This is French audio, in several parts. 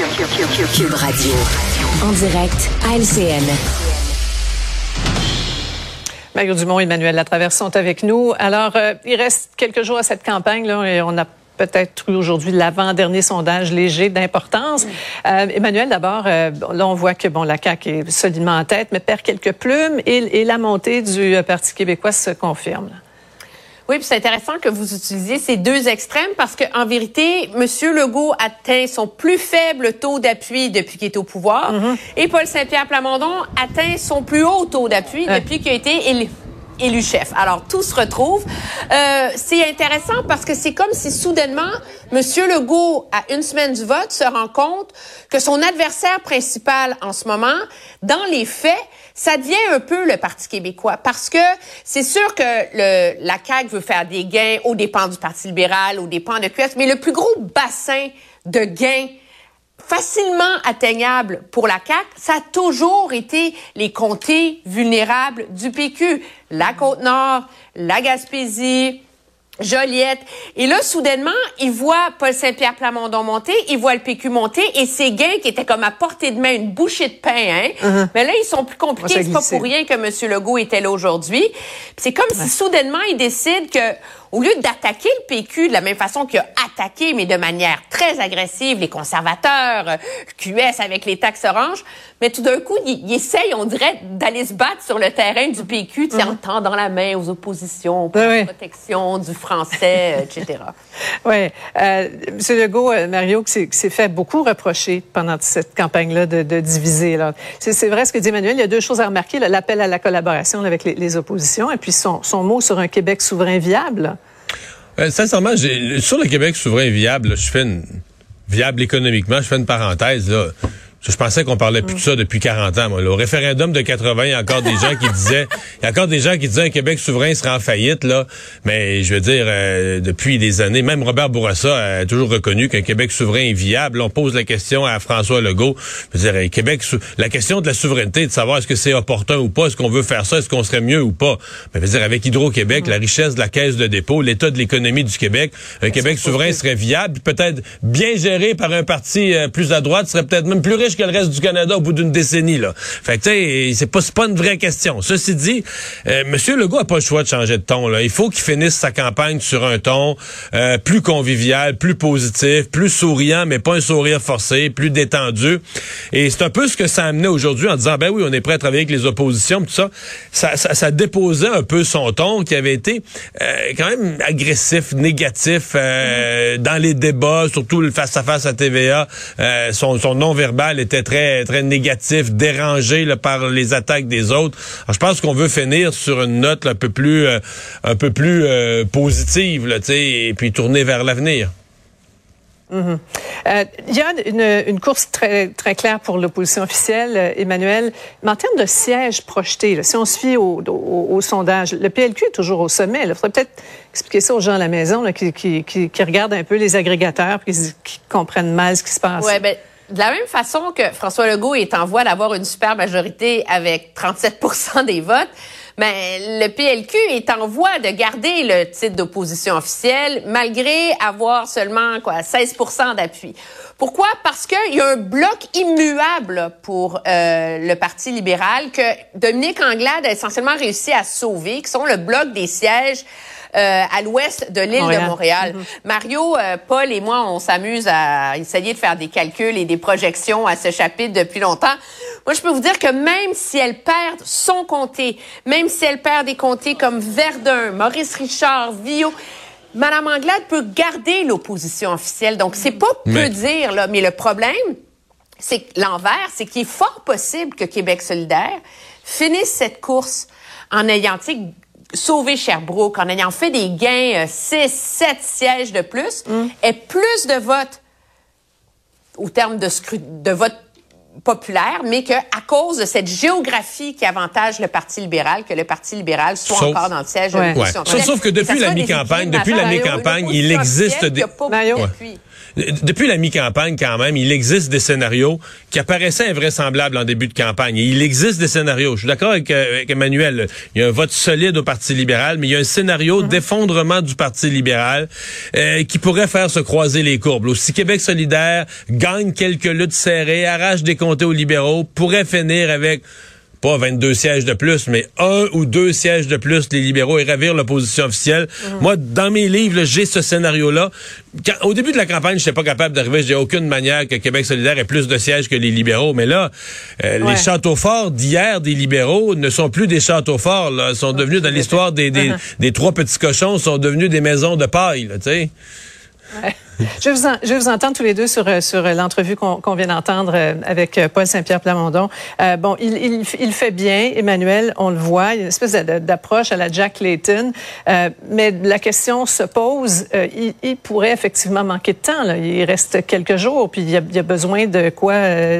Cube Radio. En direct à LCN. Mario Dumont et Emmanuel Latraverse sont avec nous. Alors, euh, il reste quelques jours à cette campagne, là, et on a peut-être eu aujourd'hui l'avant-dernier sondage léger d'importance. Euh, Emmanuel, d'abord, euh, là, on voit que bon, la CAQ est solidement en tête, mais perd quelques plumes et, et la montée du Parti québécois se confirme. Oui, puis c'est intéressant que vous utilisiez ces deux extrêmes parce qu'en vérité, M. Legault atteint son plus faible taux d'appui depuis qu'il est au pouvoir et Paul Saint-Pierre Plamondon atteint son plus haut taux d'appui depuis qu'il a été élu chef. Alors, tout se retrouve. Euh, c'est intéressant parce que c'est comme si soudainement, M. Legault, à une semaine du vote, se rend compte que son adversaire principal en ce moment, dans les faits, ça devient un peu le Parti québécois parce que c'est sûr que le, la CAQ veut faire des gains aux dépens du Parti libéral, aux dépens de QS, mais le plus gros bassin de gains facilement atteignable pour la CAQ, ça a toujours été les comtés vulnérables du PQ. La Côte-Nord, la Gaspésie, Joliette. Et là, soudainement, il voit Paul Saint-Pierre Plamondon monter, il voit le PQ monter, et ces gains qui étaient comme à portée de main, une bouchée de pain, hein. Uh-huh. Mais là, ils sont plus compliqués. C'est pas pour rien que M. Legault était là aujourd'hui. C'est comme si soudainement, il décide que au lieu d'attaquer le PQ de la même façon qu'il a attaqué, mais de manière très agressive, les conservateurs, QS avec les taxes oranges, mais tout d'un coup, il, essaye, on dirait, d'aller se battre sur le terrain du PQ, tu sais, en mhm. tendant la main aux oppositions, pour la protection du français, etc. Oui. Euh, M. Legault, euh, Mario, qui s'est fait beaucoup reprocher pendant cette campagne-là de, de, diviser. C'est vrai ce que dit Emmanuel. Il y a deux choses à remarquer. L'appel à la collaboration avec les, les, oppositions et puis son, son mot sur un Québec souverain viable. Euh, sincèrement, sur le Québec souverain viable, je fais une viable économiquement, je fais une parenthèse là. Je pensais qu'on parlait plus de ça depuis 40 ans. Moi. Au référendum de 80, il y a encore des gens qui disaient, il y a encore des gens qui disaient un Québec souverain sera en faillite là. Mais je veux dire, euh, depuis des années, même Robert Bourassa a toujours reconnu qu'un Québec souverain est viable. On pose la question à François Legault. Je veux dire, Québec, la question de la souveraineté, de savoir est-ce que c'est opportun ou pas, est-ce qu'on veut faire ça, est-ce qu'on serait mieux ou pas. Mais je veux dire, avec Hydro-Québec, la richesse de la caisse de dépôt, l'état de l'économie du Québec, un Québec souverain serait viable, peut-être bien géré par un parti euh, plus à droite, serait peut-être même plus riche que le reste du Canada au bout d'une décennie. Là. Fait que, tu sais, c'est pas, pas une vraie question. Ceci dit, euh, M. Legault a pas le choix de changer de ton. Là. Il faut qu'il finisse sa campagne sur un ton euh, plus convivial, plus positif, plus souriant, mais pas un sourire forcé, plus détendu. Et c'est un peu ce que ça a amené aujourd'hui en disant, ben oui, on est prêt à travailler avec les oppositions, tout ça. Ça, ça, ça déposait un peu son ton qui avait été euh, quand même agressif, négatif euh, dans les débats, surtout le face-à-face -à, TVA. son, son non-verbal était très très négatif, dérangé par les attaques des autres. je pense qu'on veut finir sur une note un peu plus euh, un peu plus euh, positive, là, et puis tourner vers l'avenir. Euh, il y a une, course très, très claire pour l'opposition officielle, Emmanuel. Mais en termes de sièges projetés, si on se fie au, sondage, le PLQ est toujours au sommet. Il faudrait peut-être expliquer ça aux gens à la maison qui, qui, regardent un peu les agrégateurs qui, qui comprennent mal ce qui se passe. Ouais, ben, de la même façon que François Legault est en voie d'avoir une super majorité avec 37% des votes, mais le PLQ est en voie de garder le titre d'opposition officielle malgré avoir seulement quoi 16% d'appui. Pourquoi? Parce qu'il y a un bloc immuable pour euh, le Parti libéral que Dominique Anglade a essentiellement réussi à sauver, qui sont le bloc des sièges euh, à l'ouest de l'île de Montréal. Mm-hmm. Mario, euh, Paul et moi, on s'amuse à essayer de faire des calculs et des projections à ce chapitre depuis longtemps. Moi, je peux vous dire que même si elle perd son comté, même si elle perd des comtés comme Verdun, Maurice Richard, Vio, Madame Anglade peut garder l'opposition officielle. Donc, c'est pas peu dire, là, mais le problème, c'est l'envers, c'est qu'il est fort possible que Québec solidaire finisse cette course en ayant, sauver Sherbrooke en ayant fait des gains 6, euh, 7 sièges de plus, mm. et plus de votes au terme de, de vote populaire, mais que à cause de cette géographie qui avantage le Parti libéral, que le Parti libéral soit Sauf- encore dans le siège Ouais. Ouais. Sauf- sauf que depuis la mi-campagne, depuis la mi-campagne, il existe des- depuis. La mi-campagne, quand même, il existe des scénarios qui apparaissaient invraisemblables en début de campagne. Et il existe des scénarios. Je suis d'accord avec, euh, avec Emmanuel. Il y a un vote solide au Parti libéral, mais il y a un scénario d'effondrement du Parti libéral euh, qui pourrait faire se croiser les courbes. là. Si Québec solidaire gagne quelques luttes serrées, arrache des aux libéraux, pourrait finir avec pas 22 sièges de plus, mais un ou deux sièges de plus, les libéraux, et ravir l'opposition officielle. Moi, dans mes livres, j'ai ce scénario-là. Au début de la campagne, je n'étais pas capable d'arriver. J'ai aucune manière que Québec solidaire ait plus de sièges que les libéraux. Mais là, euh, Ouais. les châteaux forts d'hier des libéraux ne sont plus des châteaux forts. Là. Ils sont devenus, dans l'histoire des, des, des trois petits cochons, sont devenus des maisons de paille. Tu sais. Je vais, vous en- je vous entendre tous les deux sur, euh, sur euh, l'entrevue qu'on qu'on vient d'entendre euh, avec Paul Saint-Pierre Plamondon. Euh, bon, il, il, il fait bien, Emmanuel, on le voit, il y a une espèce d'approche à la Jack Layton, euh, mais la question se pose, euh, il, il pourrait effectivement manquer de temps. Là. Il reste quelques jours, puis il y a, il y a besoin de quoi,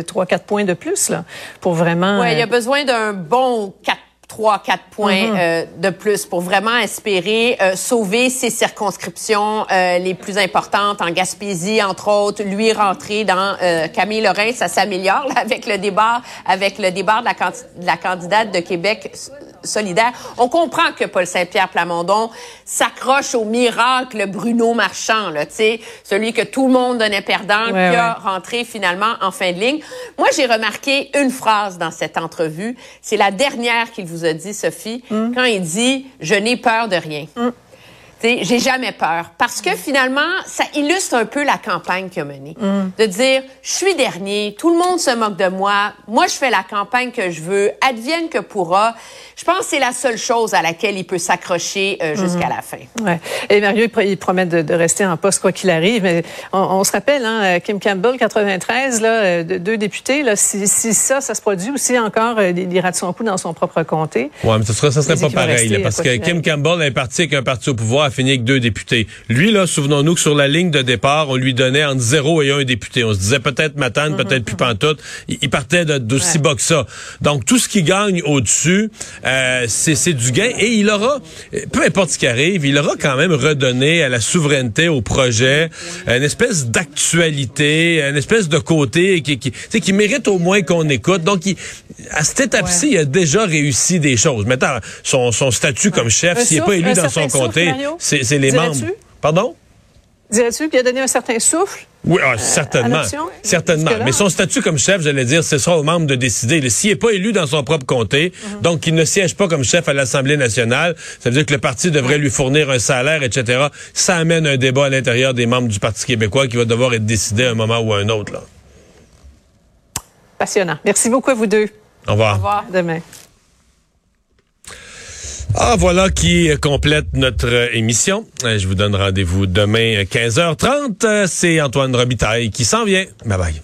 trois, quatre points de plus là, pour vraiment... Ouais, il y a besoin d'un bon 4 3 4 points euh, de plus pour vraiment espérer euh, sauver ses circonscriptions euh, les plus importantes. En Gaspésie entre autres, lui rentrer dans euh, Camille Lorrain, ça s'améliore avec le débat avec le débat de la, de la candidate de Québec solidaire. On comprend que Paul Saint-Pierre Plamondon s'accroche au miracle Bruno Marchand là, tu sais, celui que tout le monde donnait perdant Ouais, qui a ouais. rentré finalement en fin de ligne. Moi, j'ai remarqué une phrase dans cette entrevue. C'est la dernière qu'il vous a dit, Sophie, quand il dit « Je n'ai peur de rien sais, j'ai jamais peur. Parce que finalement, ça illustre un peu la campagne qu'il a menée. De dire, je suis dernier, tout le monde se moque de moi, moi je fais la campagne que je veux, advienne que pourra. Je pense que c'est la seule chose à laquelle il peut s'accrocher euh, jusqu'à la fin. Ouais. Et Mario, il, pro- il promet de, de rester en poste quoi qu'il arrive. Mais on, on se rappelle, hein, euh, Kim Campbell, 93, là, euh, de- deux députés. Là, si, si ça, ça se produit aussi encore, euh, il ira de son coup dans son propre comté. Ouais, mais ça serait, ça serait pas pareil, rester, là, parce que Kim. Campbell est parti avec un parti au pouvoir, a fini avec deux députés. Lui, là, souvenons-nous que sur la ligne de départ, on lui donnait entre zéro et un député. On se disait peut-être Matane, peut-être plus pantoute. Il, partait de- d'aussi Ouais. bas que ça. Donc, tout ce qui gagne au-dessus, euh, c'est du gain. Et il aura, peu importe ce qui arrive, il aura quand même redonné à la souveraineté, au projet, une espèce d'actualité, une espèce de côté qui, qui mérite au moins qu'on écoute. Donc, il, à cette étape-ci, il a déjà réussi des choses. Maintenant, son, son statut comme chef, s'il n'est pas élu dans son comté, c'est les membres. Pardon? Dirais-tu qu'il a donné un certain souffle? Oui, ah, certainement. l'option, Certainement. jusque-là? Mais son statut comme chef, j'allais dire, ce sera aux membres de décider. S'il n'est pas élu dans son propre comté, Mhm. donc il ne siège pas comme chef à l'Assemblée nationale, ça veut dire que le parti devrait lui fournir un salaire, etc. Ça amène un débat à l'intérieur des membres du Parti québécois qui va devoir être décidé à un moment ou à un autre. Là. Passionnant. Merci beaucoup à vous deux. Au revoir. Au revoir. Demain. Ah, voilà qui complète notre émission. Euh, Je vous donne rendez-vous demain à 15h30. Euh, C'est Antoine Robitaille qui s'en vient. Bye bye.